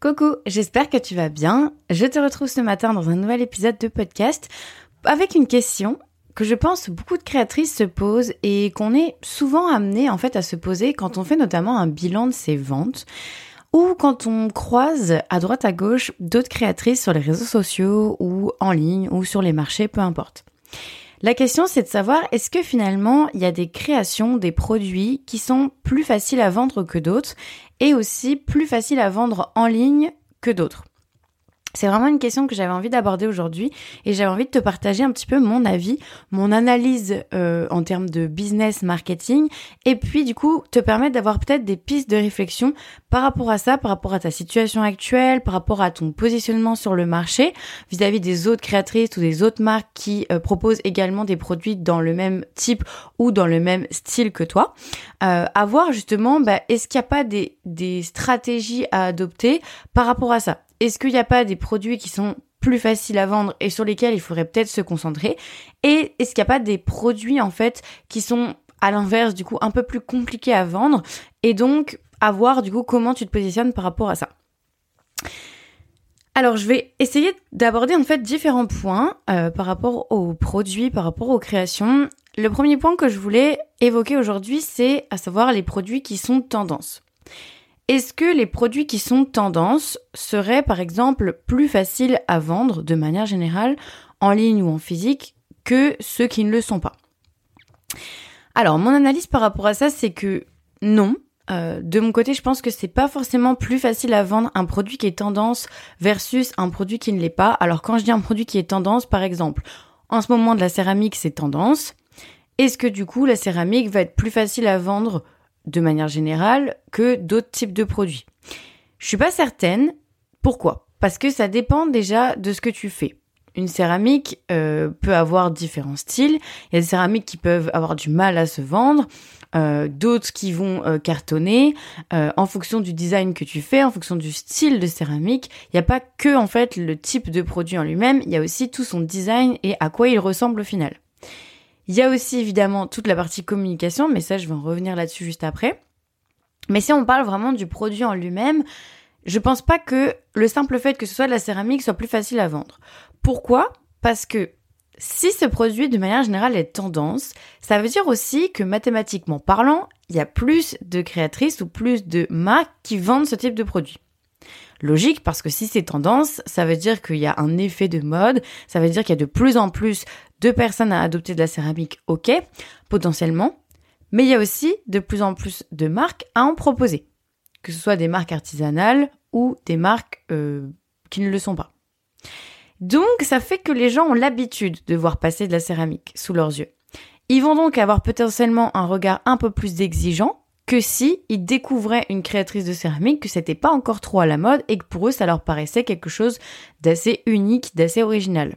Coucou, j'espère que tu vas bien. Je te retrouve ce matin dans un nouvel épisode de podcast avec une question que je pense beaucoup de créatrices se posent et qu'on est souvent amené en fait à se poser quand on fait notamment un bilan de ses ventes ou quand on croise à droite à gauche d'autres créatrices sur les réseaux sociaux ou en ligne ou sur les marchés, peu importe. La question c'est de savoir est-ce que finalement il y a des créations, des produits qui sont plus faciles à vendre que d'autres et aussi plus faciles à vendre en ligne que d'autres. C'est vraiment une question que j'avais envie d'aborder aujourd'hui et j'avais envie de te partager un petit peu mon avis, mon analyse euh, en termes de business marketing et puis du coup te permettre d'avoir peut-être des pistes de réflexion par rapport à ça, par rapport à ta situation actuelle, par rapport à ton positionnement sur le marché vis-à-vis des autres créatrices ou des autres marques qui euh, proposent également des produits dans le même type ou dans le même style que toi. Euh, voir justement, bah, est-ce qu'il n'y a pas des, des stratégies à adopter par rapport à ça? Est-ce qu'il n'y a pas des produits qui sont plus faciles à vendre et sur lesquels il faudrait peut-être se concentrer Et est-ce qu'il n'y a pas des produits en fait qui sont à l'inverse du coup un peu plus compliqués à vendre et donc à voir du coup comment tu te positionnes par rapport à ça? Alors, je vais essayer d'aborder en fait différents points euh, par rapport aux produits, par rapport aux créations. Le premier point que je voulais évoquer aujourd'hui, c'est à savoir les produits qui sont tendances. Est-ce que les produits qui sont tendance seraient par exemple plus faciles à vendre de manière générale en ligne ou en physique que ceux qui ne le sont pas? Alors mon analyse par rapport à ça c'est que non. Euh, de mon côté, je pense que c'est pas forcément plus facile à vendre un produit qui est tendance versus un produit qui ne l'est pas. Alors quand je dis un produit qui est tendance, par exemple, en ce moment de la céramique c'est tendance. Est-ce que du coup la céramique va être plus facile à vendre de manière générale que d'autres types de produits. Je suis pas certaine. Pourquoi? Parce que ça dépend déjà de ce que tu fais. Une céramique euh, peut avoir différents styles. Il y a des céramiques qui peuvent avoir du mal à se vendre, euh, d'autres qui vont euh, cartonner en fonction du design que tu fais, en fonction du style de céramique. Il n'y a pas que en fait le type de produit en lui-même, il y a aussi tout son design et à quoi il ressemble au final. Il y a aussi évidemment toute la partie communication, mais ça je vais en revenir là-dessus juste après. Mais si on parle vraiment du produit en lui-même, je pense pas que le simple fait que ce soit de la céramique soit plus facile à vendre. Pourquoi? Parce que si ce produit de manière générale est tendance, ça veut dire aussi que mathématiquement parlant, il y a plus de créatrices ou plus de marques qui vendent ce type de produit. Logique parce que si c'est tendance, ça veut dire qu'il y a un effet de mode, ça veut dire qu'il y a de plus en plus de personnes à adopter de la céramique, ok, potentiellement, mais il y a aussi de plus en plus de marques à en proposer, que ce soit des marques artisanales ou des marques euh, qui ne le sont pas. Donc ça fait que les gens ont l'habitude de voir passer de la céramique sous leurs yeux. Ils vont donc avoir potentiellement un regard un peu plus exigeant que si ils découvraient une créatrice de céramique, que c'était pas encore trop à la mode et que pour eux ça leur paraissait quelque chose d'assez unique, d'assez original.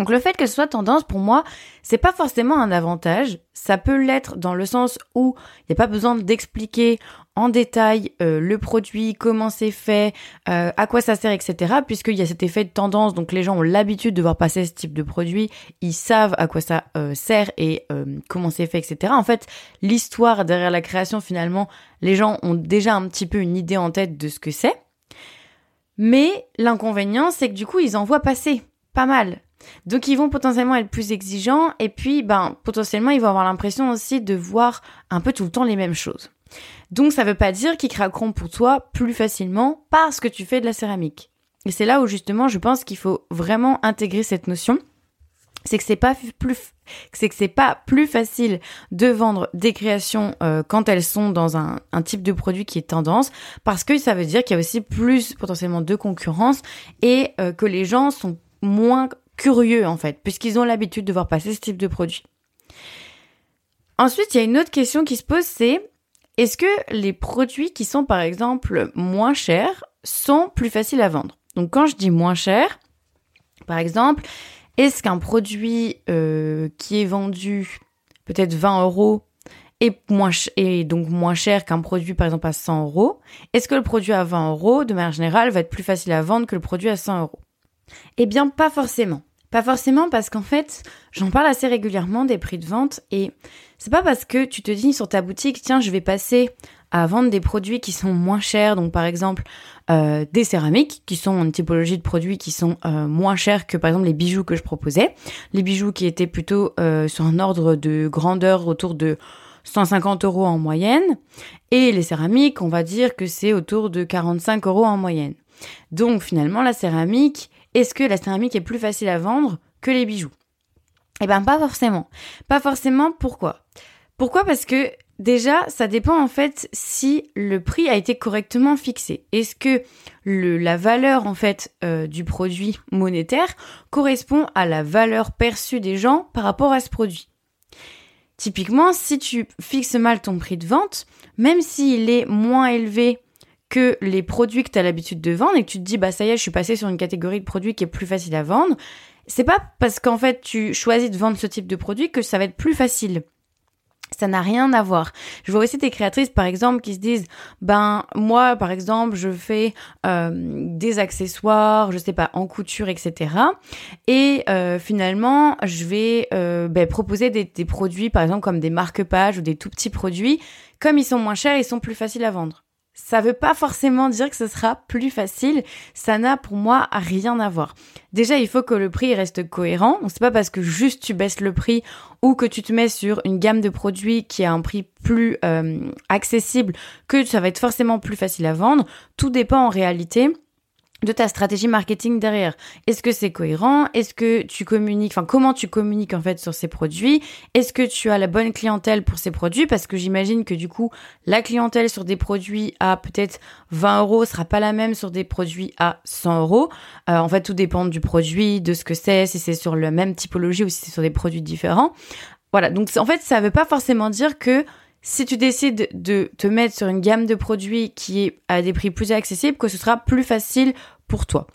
Donc le fait que ce soit tendance pour moi, c'est pas forcément un avantage. Ça peut l'être dans le sens où il n'y a pas besoin d'expliquer en détail euh, le produit, comment c'est fait, euh, à quoi ça sert, etc. Puisqu'il y a cet effet de tendance, donc les gens ont l'habitude de voir passer ce type de produit, ils savent à quoi ça euh, sert et comment c'est fait, etc. En fait, l'histoire derrière la création, finalement, les gens ont déjà un petit peu une idée en tête de ce que c'est. Mais l'inconvénient, c'est que du coup, ils en voient passer pas mal. Donc ils vont potentiellement être plus exigeants et puis ben potentiellement ils vont avoir l'impression aussi de voir un peu tout le temps les mêmes choses. Donc ça veut pas dire qu'ils craqueront pour toi plus facilement parce que tu fais de la céramique. Et c'est là où justement je pense qu'il faut vraiment intégrer cette notion. C'est que c'est pas plus c'est que c'est pas plus facile de vendre des créations euh, quand elles sont dans un, type de produit qui est tendance parce que ça veut dire qu'il y a aussi plus potentiellement de concurrence et euh, que les gens sont moins curieux en fait, puisqu'ils ont l'habitude de voir passer ce type de produit. Ensuite, il y a une autre question qui se pose, c'est est-ce que les produits qui sont par exemple moins chers sont plus faciles à vendre? Donc quand je dis moins cher, par exemple, est-ce qu'un produit euh, qui est vendu peut-être 20 euros est, moins et donc moins cher qu'un produit par exemple à 100 euros, est-ce que le produit à 20 euros, de manière générale, va être plus facile à vendre que le produit à 100 euros? Eh bien, pas forcément. Pas forcément parce qu'en fait, j'en parle assez régulièrement des prix de vente et c'est pas parce que tu te dis sur ta boutique, tiens, je vais passer à vendre des produits qui sont moins chers, donc par exemple euh, des céramiques, qui sont une typologie de produits qui sont euh, moins chers que par exemple les bijoux que je proposais. Les bijoux qui étaient plutôt euh, sur un ordre de grandeur autour de 150 euros en moyenne. Et les céramiques, on va dire que c'est autour de 45 euros en moyenne. Donc finalement, la céramique, est-ce que la céramique est plus facile à vendre que les bijoux? Eh ben pas forcément. Pas forcément, pourquoi? Pourquoi? Parce que déjà, ça dépend en fait si le prix a été correctement fixé. Est-ce que la valeur en fait euh, du produit monétaire correspond à la valeur perçue des gens par rapport à ce produit? Typiquement, si tu fixes mal ton prix de vente, même s'il est moins élevé que les produits que tu as l'habitude de vendre et que tu te dis bah ça y est, je suis passé sur une catégorie de produits qui est plus facile à vendre, c'est pas parce qu'en fait tu choisis de vendre ce type de produit que ça va être plus facile. Ça n'a rien à voir. Je vois aussi des créatrices, par exemple, qui se disent, ben moi, par exemple, je fais euh, des accessoires, je sais pas, en couture, etc. Et euh, finalement, je vais euh, ben, proposer des, des produits, par exemple, comme des marque-pages ou des tout petits produits. Comme ils sont moins chers, ils sont plus faciles à vendre ça veut pas forcément dire que ce sera plus facile. Ça n'a pour moi rien à voir. Déjà, il faut que le prix reste cohérent. C'est pas parce que juste tu baisses le prix ou que tu te mets sur une gamme de produits qui a un prix plus euh, accessible que ça va être forcément plus facile à vendre. Tout dépend en réalité de ta stratégie marketing derrière. Est-ce que c'est cohérent? Est-ce que tu communiques, enfin comment tu communiques en fait sur ces produits? Est-ce que tu as la bonne clientèle pour ces produits? Parce que j'imagine que du coup, la clientèle sur des produits à peut-être 20 euros sera pas la même sur des produits à 100 euros. Euh, en fait, tout dépend du produit, de ce que c'est, si c'est sur la même typologie ou si c'est sur des produits différents. Voilà, donc en fait, ça veut pas forcément dire que si tu décides de te mettre sur une gamme de produits qui est à des prix plus accessibles, que ce sera plus facile pour toi.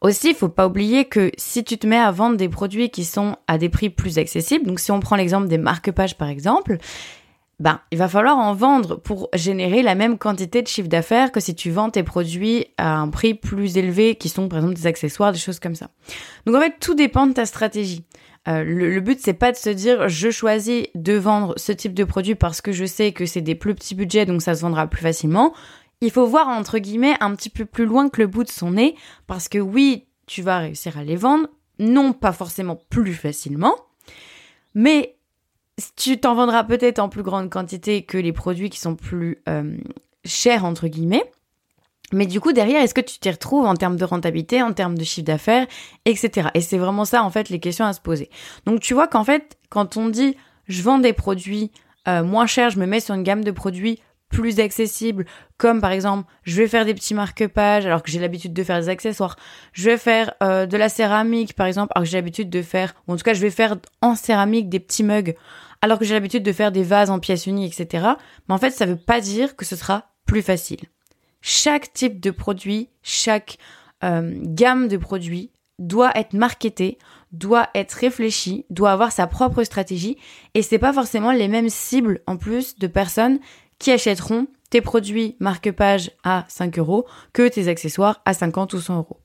Aussi, il faut pas oublier que si tu te mets à vendre des produits qui sont à des prix plus accessibles, donc si on prend l'exemple des marque-pages par exemple, ben, il va falloir en vendre pour générer la même quantité de chiffre d'affaires que si tu vends tes produits à un prix plus élevé, qui sont par exemple des accessoires, des choses comme ça. Donc en fait, tout dépend de ta stratégie. Euh, le, but c'est pas de se dire je choisis de vendre ce type de produit parce que je sais que c'est des plus petits budgets donc ça se vendra plus facilement. Il faut voir entre guillemets un petit peu plus loin que le bout de son nez parce que oui, tu vas réussir à les vendre, non pas forcément plus facilement, mais tu t'en vendras peut-être en plus grande quantité que les produits qui sont plus euh, chers entre guillemets. Mais du coup, derrière, est-ce que tu t'y retrouves en termes de rentabilité, en termes de chiffre d'affaires, etc. Et c'est vraiment ça, en fait, les questions à se poser. Donc, tu vois qu'en fait, quand on dit je vends des produits euh, moins chers, je me mets sur une gamme de produits plus accessibles, comme par exemple, je vais faire des petits marque-pages alors que j'ai l'habitude de faire des accessoires. Je vais faire euh, de la céramique, par exemple, alors que j'ai l'habitude de faire, ou en tout cas, je vais faire en céramique des petits mugs alors que j'ai l'habitude de faire des vases en pièces unies, etc. Mais en fait, ça veut pas dire que ce sera plus facile. Chaque type de produit, chaque euh, gamme de produits doit être marketé, doit être réfléchi, doit avoir sa propre stratégie et c'est pas forcément les mêmes cibles en plus de personnes qui achèteront tes produits marque-page à 5 euros que tes accessoires à 50 ou 100 euros.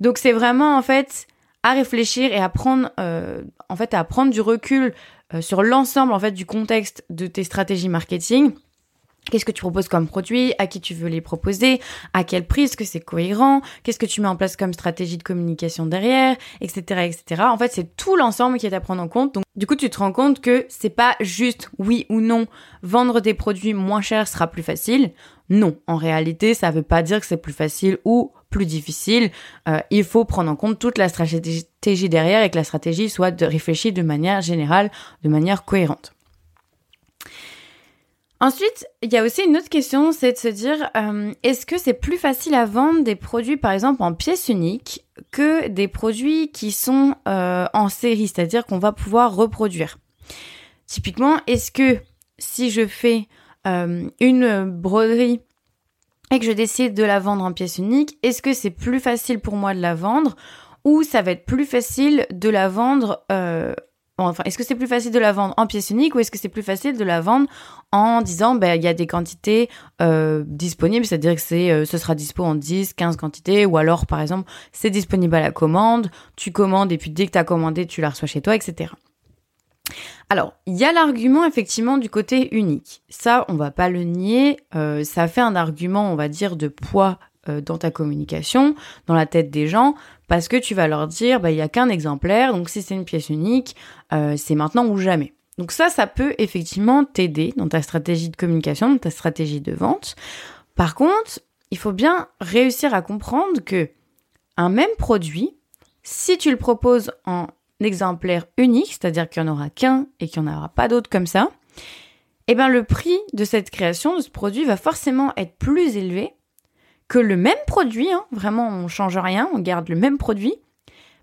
Donc c'est vraiment en fait à réfléchir et à prendre euh, en fait à prendre du recul euh, sur l'ensemble en fait du contexte de tes stratégies marketing Qu'est-ce que tu proposes comme produit? À qui tu veux les proposer? À quel prix? Est-ce que c'est cohérent? Qu'est-ce que tu mets en place comme stratégie de communication derrière? Etc. etc. En fait, c'est tout l'ensemble qui est à prendre en compte. Donc, du coup, tu te rends compte que c'est pas juste oui ou non. Vendre des produits moins chers sera plus facile. Non, en réalité, ça veut pas dire que c'est plus facile ou plus difficile. Euh, il faut prendre en compte toute la stratégie derrière et que la stratégie soit de réfléchir de manière générale, de manière cohérente. Ensuite, il y a aussi une autre question, c'est de se dire, euh, est-ce que c'est plus facile à vendre des produits, par exemple, en pièces uniques que des produits qui sont euh, en série, c'est-à-dire qu'on va pouvoir reproduire? Typiquement, est-ce que si je fais euh, une broderie et que je décide de la vendre en pièces uniques, est-ce que c'est plus facile pour moi de la vendre ou ça va être plus facile de la vendre Enfin, est-ce que c'est plus facile de la vendre en pièces uniques ou est-ce que c'est plus facile de la vendre en disant ben il y a des quantités euh, disponibles, c'est-à-dire que c'est euh, ce sera dispo en 10, 15 quantités ou alors par exemple c'est disponible à la commande, tu commandes et puis dès que tu as commandé, tu la reçois chez toi, etc. Alors, il y a l'argument effectivement du côté unique. Ça, on va pas le nier. Euh, ça fait un argument, on va dire, de poids dans ta communication, dans la tête des gens, parce que tu vas leur dire, bah, il y a qu'un exemplaire, donc si c'est une pièce unique, euh, c'est maintenant ou jamais. Donc ça, ça peut effectivement t'aider dans ta stratégie de communication, dans ta stratégie de vente. Par contre, il faut bien réussir à comprendre que un même produit, si tu le proposes en exemplaire unique, c'est-à-dire qu'il n'y en aura qu'un et qu'il n'y en aura pas d'autres comme ça, eh bien le prix de cette création, de ce produit, va forcément être plus élevé que le même produit, hein, vraiment on change rien, on garde le même produit,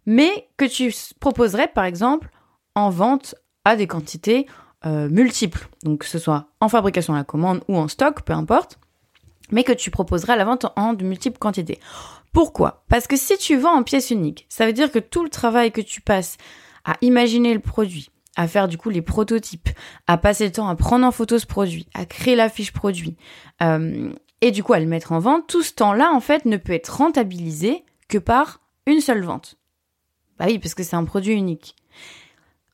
mais que tu proposerais par exemple en vente à des quantités euh, multiples, donc que ce soit en fabrication à la commande ou en stock, peu importe, mais que tu proposerais la vente en de multiples quantités. Pourquoi? Parce que si tu vends en pièce unique, ça veut dire que tout le travail que tu passes à imaginer le produit, à faire du coup les prototypes, à passer le temps à prendre en photo ce produit, à créer la fiche produit, euh, et du coup à le mettre en vente, tout ce temps-là en fait ne peut être rentabilisé que par une seule vente. Bah oui, parce que c'est un produit unique.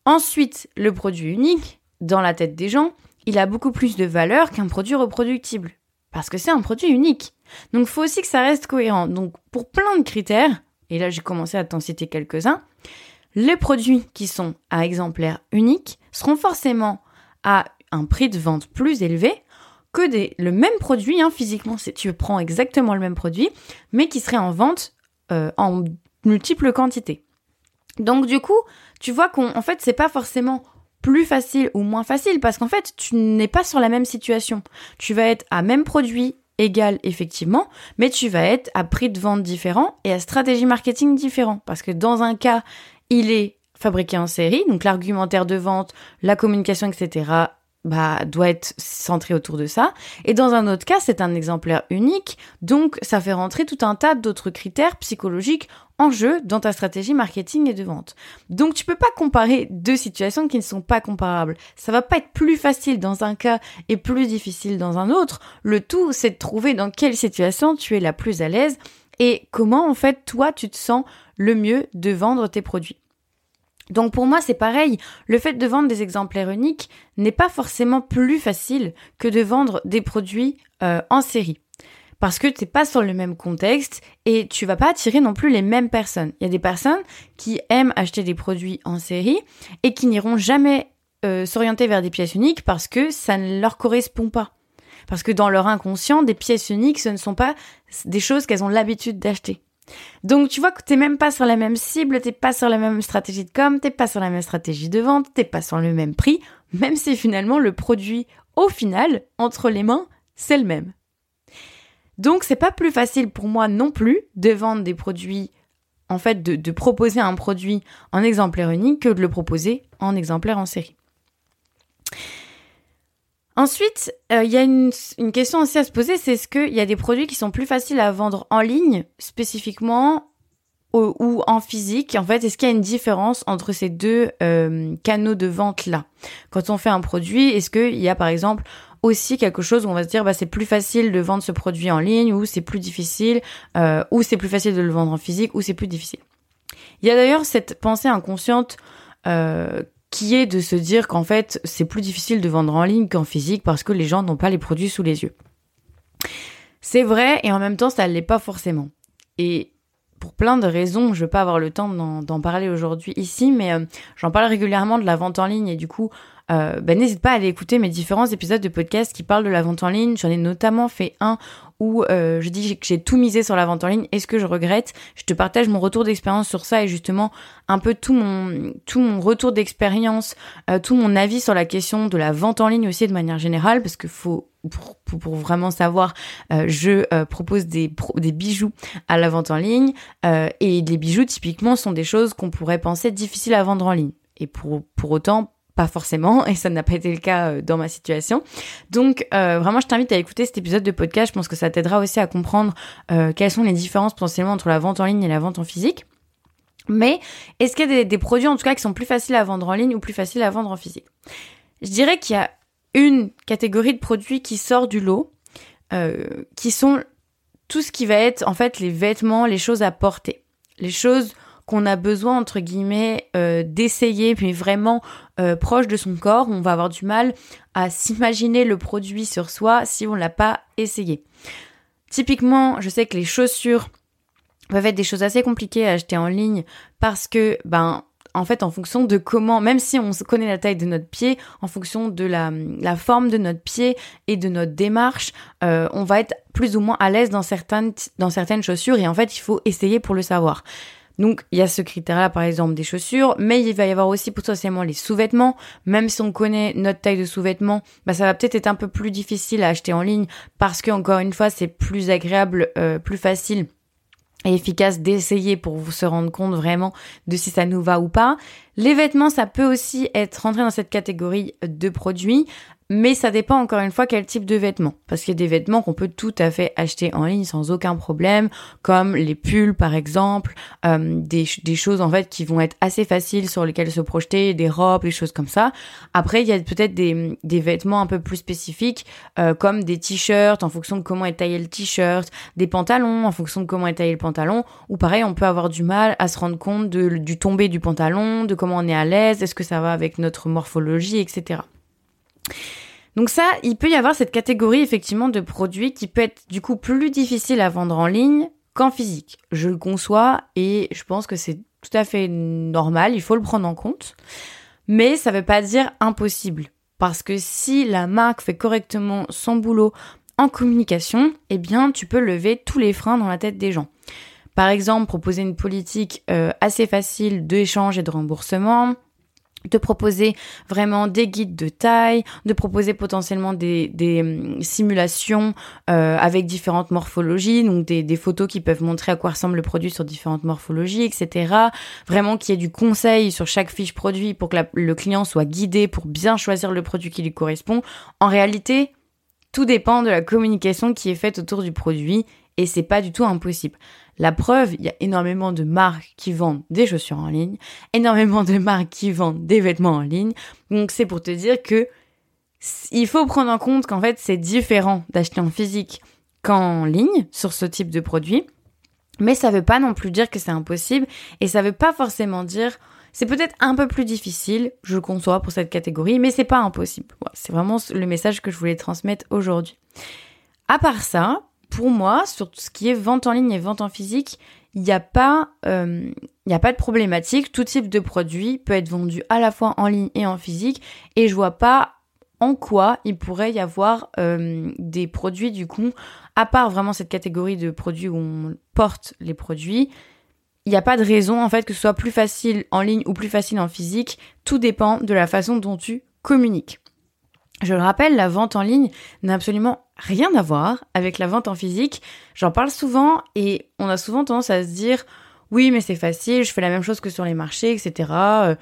Ensuite, le produit unique, dans la tête des gens, il a beaucoup plus de valeur qu'un produit reproductible. Parce que c'est un produit unique. Donc il faut aussi que ça reste cohérent. Donc pour plein de critères, et là j'ai commencé à t'en citer quelques-uns, les produits qui sont à exemplaire unique seront forcément à un prix de vente plus élevé que des, le même produit, hein, physiquement, tu prends exactement le même produit, mais qui serait en vente euh, en multiples quantités. Donc du coup, tu vois qu'en fait, c'est pas forcément plus facile ou moins facile parce qu'en fait, tu n'es pas sur la même situation. Tu vas être à même produit égal effectivement, mais tu vas être à prix de vente différent et à stratégie marketing différent parce que dans un cas, il est fabriqué en série, donc l'argumentaire de vente, la communication, etc bah, doit être centré autour de ça. Et dans un autre cas, c'est un exemplaire unique, donc ça fait rentrer tout un tas d'autres critères psychologiques en jeu dans ta stratégie marketing et de vente. Donc tu peux pas comparer deux situations qui ne sont pas comparables. Ça va pas être plus facile dans un cas et plus difficile dans un autre. Le tout, c'est de trouver dans quelle situation tu es la plus à l'aise et comment en fait toi tu te sens le mieux de vendre tes produits. Donc pour moi, c'est pareil. Le fait de vendre des exemplaires uniques n'est pas forcément plus facile que de vendre des produits euh, en série. Parce que tu n'es pas sur le même contexte et tu vas pas attirer non plus les mêmes personnes. Il y a des personnes qui aiment acheter des produits en série et qui n'iront jamais euh, s'orienter vers des pièces uniques parce que ça ne leur correspond pas. Parce que dans leur inconscient, des pièces uniques, ce ne sont pas des choses qu'elles ont l'habitude d'acheter. Donc tu vois que t'es même pas sur la même cible, t'es pas sur la même stratégie de com, t'es pas sur la même stratégie de vente, t'es pas sur le même prix, même si finalement le produit au final, entre les mains, c'est le même. Donc c'est pas plus facile pour moi non plus de vendre des produits, en fait de, de proposer un produit en exemplaire unique que de le proposer en exemplaire en série. Ensuite, euh, il y a une, question aussi à se poser, c'est est-ce qu'il y a des produits qui sont plus faciles à vendre en ligne spécifiquement ou, en physique? En fait, est-ce qu'il y a une différence entre ces deux euh, canaux de vente-là? Quand on fait un produit, est-ce qu'il y a par exemple aussi quelque chose où on va se dire bah c'est plus facile de vendre ce produit en ligne ou c'est plus difficile euh, ou c'est plus facile de le vendre en physique ou c'est plus difficile? Il y a d'ailleurs cette pensée inconsciente qui est de se dire qu'en fait, c'est plus difficile de vendre en ligne qu'en physique parce que les gens n'ont pas les produits sous les yeux. C'est vrai et en même temps, ça ne l'est pas forcément. Et pour plein de raisons, je ne vais pas avoir le temps d'en parler aujourd'hui ici, mais euh, j'en parle régulièrement de la vente en ligne et du coup, euh, ben, n'hésite pas à aller écouter mes différents épisodes de podcast qui parlent de la vente en ligne. J'en ai notamment fait un où euh, je dis que j'ai tout misé sur la vente en ligne. Est-ce que je regrette? Je te partage mon retour d'expérience sur ça et justement un peu tout mon tout mon retour d'expérience, euh, tout mon avis sur la question de la vente en ligne aussi de manière générale parce que faut pour, pour, vraiment savoir, je propose des, des bijoux à la vente en ligne et les bijoux typiquement sont des choses qu'on pourrait penser difficiles à vendre en ligne. Et pour, pour autant, pas forcément, et ça n'a pas été le cas euh, dans ma situation. Donc euh, vraiment, je t'invite à écouter cet épisode de podcast. Je pense que ça t'aidera aussi à comprendre euh, quelles sont les différences potentiellement entre la vente en ligne et la vente en physique. Mais est-ce qu'il y a des, produits en tout cas qui sont plus faciles à vendre en ligne ou plus faciles à vendre en physique? Je dirais qu'il y a une catégorie de produits qui sort du lot, qui sont tout ce qui va être en fait les vêtements, les choses à porter, les choses qu'on a besoin, entre guillemets, euh, d'essayer, puis vraiment euh, proche de son corps, on va avoir du mal à s'imaginer le produit sur soi si on l'a pas essayé. Typiquement, je sais que les chaussures peuvent être des choses assez compliquées à acheter en ligne parce que, ben, en fait, en fonction de comment, même si on connaît la taille de notre pied, en fonction de la, forme de notre pied et de notre démarche, euh, on va être plus ou moins à l'aise dans certaines chaussures et en fait, il faut essayer pour le savoir. Donc, il y a ce critère-là, par exemple, des chaussures, mais il va y avoir aussi potentiellement les sous-vêtements. Même si on connaît notre taille de sous-vêtements, bah, ça va peut-être être un peu plus difficile à acheter en ligne parce que, encore une fois, c'est plus agréable, euh, plus facile et efficace d'essayer pour vous se rendre compte vraiment de si ça nous va ou pas. Les vêtements, ça peut aussi être rentré dans cette catégorie de produits mais ça dépend encore une fois quel type de vêtements. Parce qu'il y a des vêtements qu'on peut tout à fait acheter en ligne sans aucun problème, comme les pulls par exemple, euh, des, des, choses en fait qui vont être assez faciles sur lesquelles se projeter, des robes, des choses comme ça. Après, il y a peut-être des, des vêtements un peu plus spécifiques, euh, comme des t-shirts en fonction de comment est taillé le t-shirt, des pantalons en fonction de comment est taillé le pantalon, ou pareil, on peut avoir du mal à se rendre compte de, du tombé du pantalon, de comment on est à l'aise, est-ce que ça va avec notre morphologie, etc. Donc ça, il peut y avoir cette catégorie effectivement de produits qui peut être du coup plus difficile à vendre en ligne qu'en physique. Je le conçois et je pense que c'est tout à fait normal, il faut le prendre en compte. Mais ça ne veut pas dire impossible. Parce que si la marque fait correctement son boulot en communication, eh bien tu peux lever tous les freins dans la tête des gens. Par exemple, proposer une politique euh, assez facile d'échange et de remboursement, de proposer vraiment des guides de taille, de proposer potentiellement des, hum, simulations euh, avec différentes morphologies, donc des, des, photos qui peuvent montrer à quoi ressemble le produit sur différentes morphologies, etc. Vraiment qu'il y ait du conseil sur chaque fiche produit pour que le client soit guidé pour bien choisir le produit qui lui correspond. En réalité, tout dépend de la communication qui est faite autour du produit et c'est pas du tout impossible. La preuve, il y a énormément de marques qui vendent des chaussures en ligne, énormément de marques qui vendent des vêtements en ligne. Donc c'est pour te dire que il faut prendre en compte qu'en fait c'est différent d'acheter en physique qu'en ligne sur ce type de produit. Mais ça veut pas non plus dire que c'est impossible et ça veut pas forcément dire c'est peut-être un peu plus difficile, je le conçois pour cette catégorie, mais c'est pas impossible. c'est vraiment le message que je voulais transmettre aujourd'hui. À part ça, pour moi, sur tout ce qui est vente en ligne et vente en physique, il n'y a pas, euh, a pas de problématique. Tout type de produit peut être vendu à la fois en ligne et en physique, et je vois pas en quoi il pourrait y avoir euh, des produits du coup, à part vraiment cette catégorie de produits où on porte les produits. Il n'y a pas de raison en fait que ce soit plus facile en ligne ou plus facile en physique. Tout dépend de la façon dont tu communiques. Je le rappelle, la vente en ligne n'a absolument rien à voir avec la vente en physique. J'en parle souvent et on a souvent tendance à se dire oui mais c'est facile, je fais la même chose que sur les marchés, etc. Euh,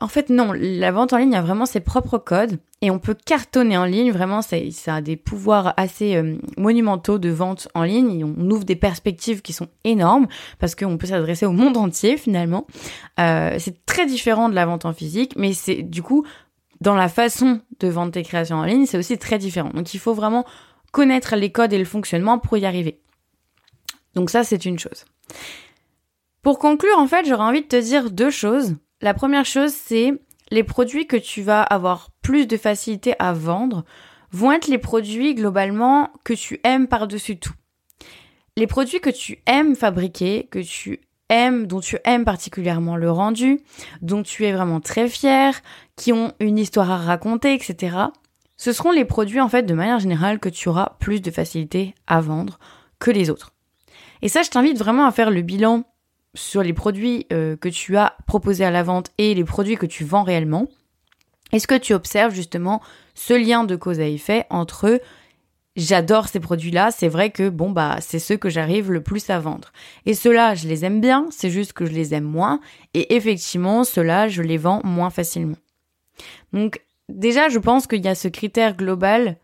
en fait non, la vente en ligne a vraiment ses propres codes et on peut cartonner en ligne, vraiment ça, a des pouvoirs assez euh, monumentaux de vente en ligne et on ouvre des perspectives qui sont énormes parce qu'on peut s'adresser au monde entier finalement. Euh, c'est très différent de la vente en physique mais c'est du coup dans la façon de vendre tes créations en ligne, c'est aussi très différent. Donc il faut vraiment connaître les codes et le fonctionnement pour y arriver. Donc ça, c'est une chose. Pour conclure, en fait, j'aurais envie de te dire deux choses. La première chose, c'est les produits que tu vas avoir plus de facilité à vendre vont être les produits globalement que tu aimes par-dessus tout. Les produits que tu aimes fabriquer, que tu aimes, dont tu aimes particulièrement le rendu, dont tu es vraiment très fier, qui ont une histoire à raconter, etc. Ce seront les produits en fait de manière générale que tu auras plus de facilité à vendre que les autres. Et ça, je t'invite vraiment à faire le bilan sur les produits euh, que tu as proposés à la vente et les produits que tu vends réellement. Est-ce que tu observes justement ce lien de cause à effet entre J'adore ces produits-là, c'est vrai que bon bah c'est ceux que j'arrive le plus à vendre. Et ceux-là, je les aime bien, c'est juste que je les aime moins et effectivement, ceux-là, je les vends moins facilement. Donc déjà, je pense qu'il y a ce critère global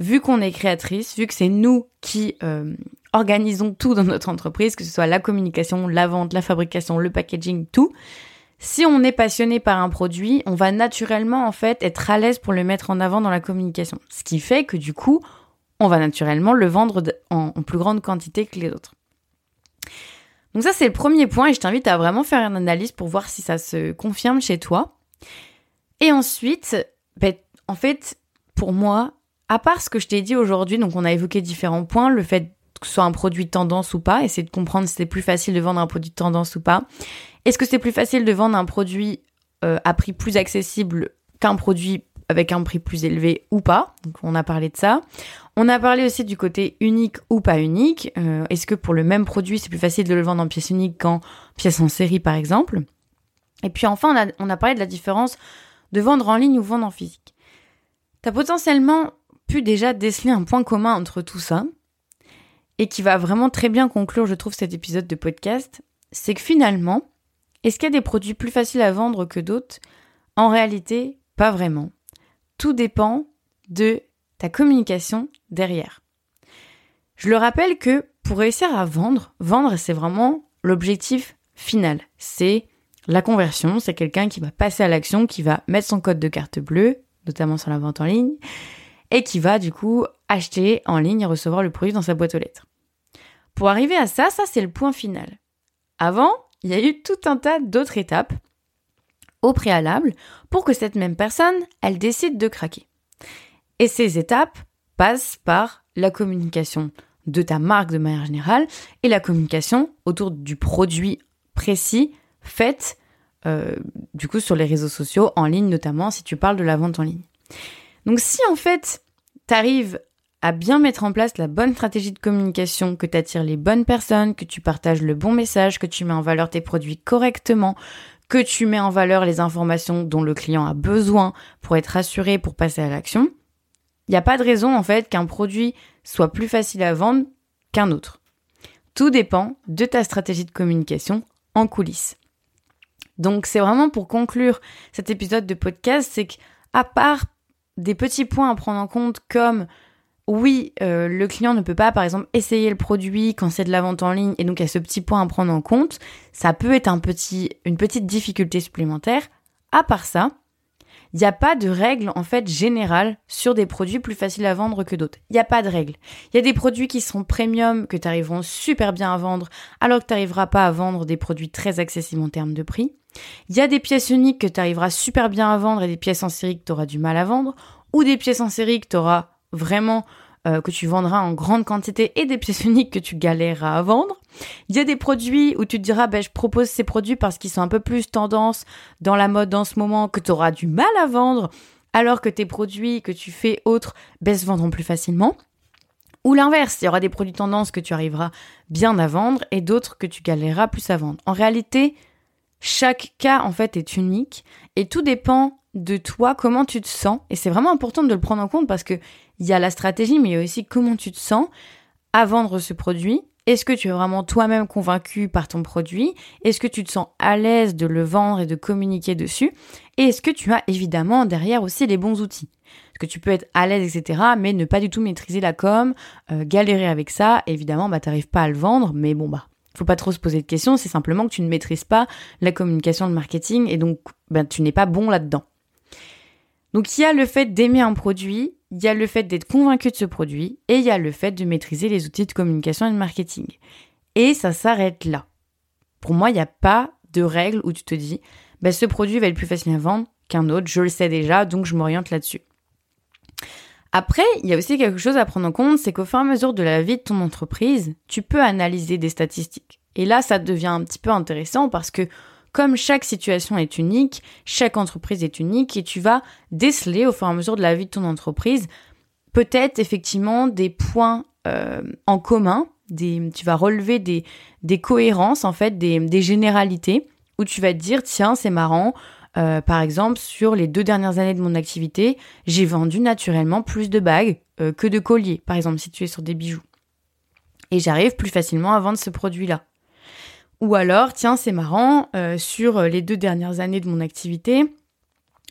vu qu'on est créatrice, vu que c'est nous qui euh, organisons tout dans notre entreprise, que ce soit la communication, la vente, la fabrication, le packaging, tout. Si on est passionné par un produit, on va naturellement en fait être à l'aise pour le mettre en avant dans la communication. Ce qui fait que du coup, on va naturellement le vendre en, plus grande quantité que les autres. Donc ça, c'est le premier point et je t'invite à vraiment faire une analyse pour voir si ça se confirme chez toi. Et ensuite, ben, en fait, pour moi, à part ce que je t'ai dit aujourd'hui, donc on a évoqué différents points, le fait que ce soit un produit tendance ou pas, essayer de comprendre si c'est plus facile de vendre un produit tendance ou pas. Est-ce que c'est plus facile de vendre un produit euh, à prix plus accessible qu'un produit avec un prix plus élevé ou pas. Donc on a parlé de ça. On a parlé aussi du côté unique ou pas unique. Euh, est-ce que pour le même produit, c'est plus facile de le vendre en pièce unique qu'en pièce en série, par exemple? Et puis enfin, on a, on a parlé de la différence de vendre en ligne ou vendre en physique. Tu as potentiellement pu déjà déceler un point commun entre tout ça, et qui va vraiment très bien conclure, je trouve, cet épisode de podcast, c'est que finalement, est-ce qu'il y a des produits plus faciles à vendre que d'autres? En réalité, pas vraiment. Tout dépend de ta communication derrière. Je le rappelle que pour réussir à vendre, vendre c'est vraiment l'objectif final. C'est la conversion, c'est quelqu'un qui va passer à l'action, qui va mettre son code de carte bleue, notamment sur la vente en ligne, et qui va du coup acheter en ligne et recevoir le produit dans sa boîte aux lettres. Pour arriver à ça, ça c'est le point final. Avant, il y a eu tout un tas d'autres étapes au préalable pour que cette même personne, elle décide de craquer. Et ces étapes passent par la communication de ta marque de manière générale et la communication autour du produit précis faite euh, du coup sur les réseaux sociaux, en ligne notamment, si tu parles de la vente en ligne. Donc si en fait tu arrives à bien mettre en place la bonne stratégie de communication, que tu attires les bonnes personnes, que tu partages le bon message, que tu mets en valeur tes produits correctement, que tu mets en valeur les informations dont le client a besoin pour être assuré pour passer à l'action, il n'y a pas de raison en fait qu'un produit soit plus facile à vendre qu'un autre. Tout dépend de ta stratégie de communication en coulisses. Donc c'est vraiment pour conclure cet épisode de podcast, c'est qu'à part des petits points à prendre en compte comme oui, euh, le client ne peut pas, par exemple, essayer le produit quand c'est de la vente en ligne, et donc il y a ce petit point à prendre en compte. Ça peut être un petit, une petite difficulté supplémentaire. À part ça, il n'y a pas de règle en fait générale sur des produits plus faciles à vendre que d'autres. Il n'y a pas de règle. Il y a des produits qui sont premium que tu arriveront super bien à vendre, alors que tu n'arriveras pas à vendre des produits très accessibles en termes de prix. Il y a des pièces uniques que tu arriveras super bien à vendre et des pièces en série que tu auras du mal à vendre, ou des pièces en série que tu auras vraiment euh, que tu vendras en grande quantité et des pièces uniques que tu galéreras à vendre. Il y a des produits où tu te diras, ben, je propose ces produits parce qu'ils sont un peu plus tendance dans la mode en ce moment, que tu auras du mal à vendre, alors que tes produits que tu fais autres ben, se vendront plus facilement. Ou l'inverse, il y aura des produits tendance que tu arriveras bien à vendre et d'autres que tu galéreras plus à vendre. En réalité, chaque cas en fait est unique et tout dépend de toi, comment tu te sens. Et c'est vraiment important de le prendre en compte parce que il y a la stratégie, mais il y a aussi comment tu te sens à vendre ce produit. Est-ce que tu es vraiment toi-même convaincu par ton produit? Est-ce que tu te sens à l'aise de le vendre et de communiquer dessus? Et est-ce que tu as évidemment derrière aussi les bons outils? Parce que tu peux être à l'aise, etc., mais ne pas du tout maîtriser la com, euh, galérer avec ça, évidemment, bah, t'arrives pas à le vendre, mais bon, bah, faut pas trop se poser de questions, c'est simplement que tu ne maîtrises pas la communication, le marketing, et donc, ben, tu n'es pas bon là-dedans. Donc il y a le fait d'aimer un produit, il y a le fait d'être convaincu de ce produit, et il y a le fait de maîtriser les outils de communication et de marketing. Et ça s'arrête là. Pour moi, il n'y a pas de règle où tu te dis, bah, ce produit va être plus facile à vendre qu'un autre, je le sais déjà, donc je m'oriente là-dessus. Après, il y a aussi quelque chose à prendre en compte, c'est qu'au fur et à mesure de la vie de ton entreprise, tu peux analyser des statistiques. Et là, ça devient un petit peu intéressant parce que comme chaque situation est unique, chaque entreprise est unique et tu vas déceler au fur et à mesure de la vie de ton entreprise peut-être effectivement des points euh, en commun, tu vas relever des, cohérences en fait, des, des, généralités où tu vas te dire tiens c'est marrant, euh, par exemple sur les deux dernières années de mon activité j'ai vendu naturellement plus de bagues euh, que de colliers par exemple si tu es sur des bijoux et j'arrive plus facilement à vendre ce produit là. Ou alors, tiens, c'est marrant, euh, sur les deux dernières années de mon activité,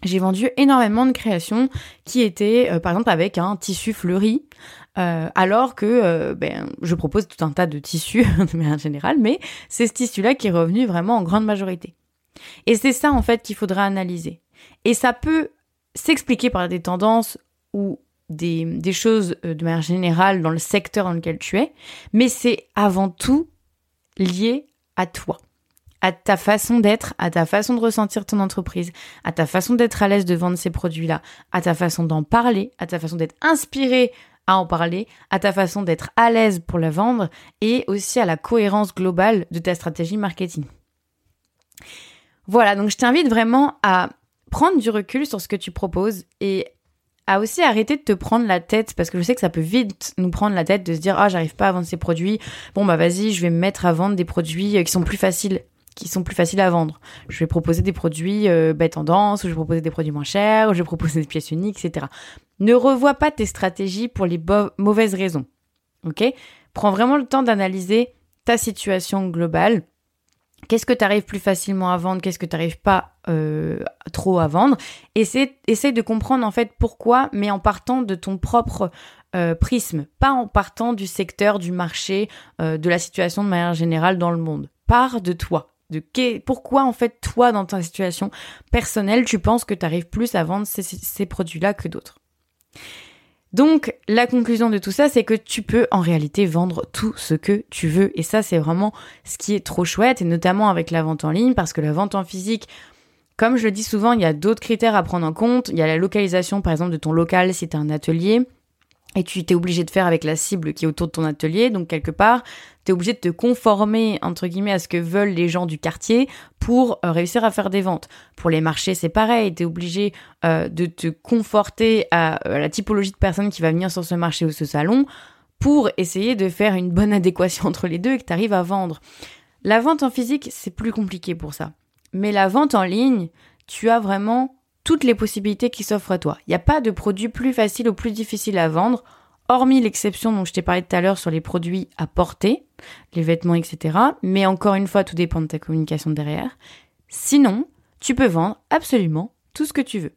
j'ai vendu énormément de créations qui étaient, euh, par exemple, avec un tissu fleuri, euh, alors que ben, je propose tout un tas de tissus de manière générale, mais c'est ce tissu-là qui est revenu vraiment en grande majorité. Et c'est ça, en fait, qu'il faudra analyser. Et ça peut s'expliquer par des tendances ou des choses de manière générale dans le secteur dans lequel tu es, mais c'est avant tout lié à toi à ta façon d'être, à ta façon de ressentir ton entreprise, à ta façon d'être à l'aise de vendre ces produits-là, à ta façon d'en parler, à ta façon d'être inspiré à en parler, à ta façon d'être à l'aise pour la vendre et aussi à la cohérence globale de ta stratégie marketing. Voilà, donc je t'invite vraiment à prendre du recul sur ce que tu proposes et à aussi arrêter de te prendre la tête parce que je sais que ça peut vite nous prendre la tête de se dire ah j'arrive pas à vendre ces produits bon bah vas-y je vais me mettre à vendre des produits qui sont plus faciles qui sont plus faciles à vendre. Je vais proposer des produits euh, bah, tendance, ou je vais proposer des produits moins chers, ou je vais proposer des pièces uniques, etc. Ne revois pas tes stratégies pour les mauvaises raisons. Ok? Prends vraiment le temps d'analyser ta situation globale. Qu'est-ce que tu arrives plus facilement à vendre? Qu'est-ce que tu n'arrives pas euh, trop à vendre? Essaye, de comprendre en fait pourquoi, mais en partant de ton propre euh, prisme, pas en partant du secteur, du marché, euh, de la situation de manière générale dans le monde. Pars de toi de pourquoi en fait toi dans ta situation personnelle tu penses que tu arrives plus à vendre ces, produits-là que d'autres? Donc la conclusion de tout ça c'est que tu peux en réalité vendre tout ce que tu veux et ça c'est vraiment ce qui est trop chouette et notamment avec la vente en ligne parce que la vente en physique comme je le dis souvent, il y a d'autres critères à prendre en compte. Il y a la localisation, par exemple, de ton local si tu un atelier et tu t'es obligé de faire avec la cible qui est autour de ton atelier. Donc quelque part, tu es obligé de te conformer entre guillemets à ce que veulent les gens du quartier pour euh, réussir à faire des ventes. Pour les marchés, c'est pareil, tu es obligé euh, de te conforter à, à, la typologie de personnes qui va venir sur ce marché ou ce salon pour essayer de faire une bonne adéquation entre les deux et que tu arrives à vendre. La vente en physique, c'est plus compliqué pour ça. Mais la vente en ligne, tu as vraiment toutes les possibilités qui s'offrent à toi. Il n'y a pas de produit plus facile ou plus difficile à vendre, hormis l'exception dont je t'ai parlé tout à l'heure sur les produits à porter, les vêtements, etc. Mais encore une fois, tout dépend de ta communication derrière. Sinon, tu peux vendre absolument tout ce que tu veux.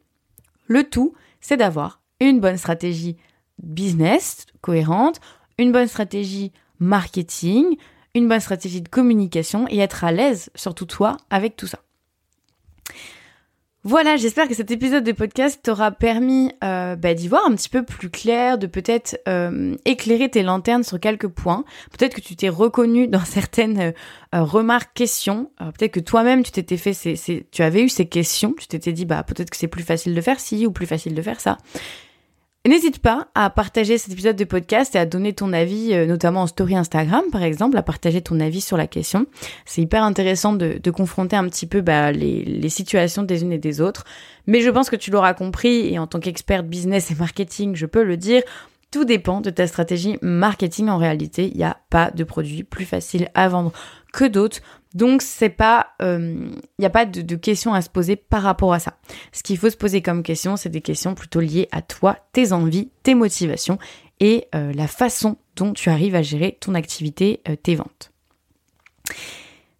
Le tout, c'est d'avoir une bonne stratégie business cohérente, une bonne stratégie marketing, une bonne stratégie de communication et être à l'aise, surtout toi, avec tout ça. Voilà, j'espère que cet épisode de podcast t'aura permis euh, bah, d'y voir un petit peu plus clair, de peut-être euh, éclairer tes lanternes sur quelques points. Peut-être que tu t'es reconnu dans certaines euh, remarques, questions. peut-être que toi-même tu t'étais fait, ces, tu avais eu ces questions. Tu t'étais dit bah peut-être que c'est plus facile de faire ci ou plus facile de faire ça. N'hésite pas à partager cet épisode de podcast et à donner ton avis, euh, notamment en story Instagram par exemple, à partager ton avis sur la question. C'est hyper intéressant de, confronter un petit peu bah, les, les, situations des unes et des autres. Mais je pense que tu l'auras compris et en tant qu'expert business et marketing, je peux le dire, tout dépend de ta stratégie marketing en réalité. Il n'y a pas de produit plus facile à vendre que d'autres. Donc c'est pas, il euh, n'y a pas de, de, questions à se poser par rapport à ça. Ce qu'il faut se poser comme question, c'est des questions plutôt liées à toi, tes envies, tes motivations et euh, la façon dont tu arrives à gérer ton activité, euh, tes ventes.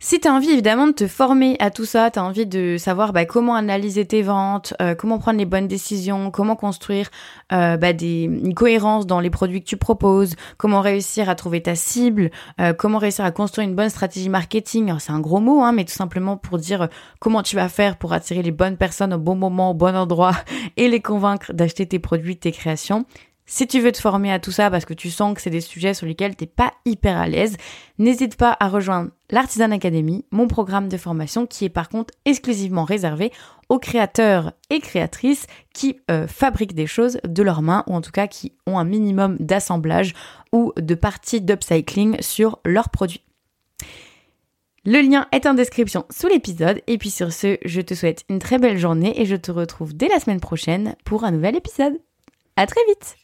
Si tu as envie évidemment de te former à tout ça, tu as envie de savoir bah, comment analyser tes ventes, euh, comment prendre les bonnes décisions, comment construire euh, bah, des, une cohérence dans les produits que tu proposes, comment réussir à trouver ta cible, euh, comment réussir à construire une bonne stratégie marketing. C'est un gros mot, hein, mais tout simplement pour dire comment tu vas faire pour attirer les bonnes personnes au bon moment, au bon endroit et les convaincre d'acheter tes produits, tes créations. Si tu veux te former à tout ça parce que tu sens que c'est des sujets sur lesquels t'es pas hyper à l'aise, n'hésite pas à rejoindre l'Artisan Academy, mon programme de formation qui est par contre exclusivement réservé aux créateurs et créatrices qui euh, fabriquent des choses de leurs mains ou en tout cas qui ont un minimum d'assemblage ou de partie d'upcycling sur leurs produits. Le lien est en description sous l'épisode et puis sur ce, je te souhaite une très belle journée et je te retrouve dès la semaine prochaine pour un nouvel épisode. À très vite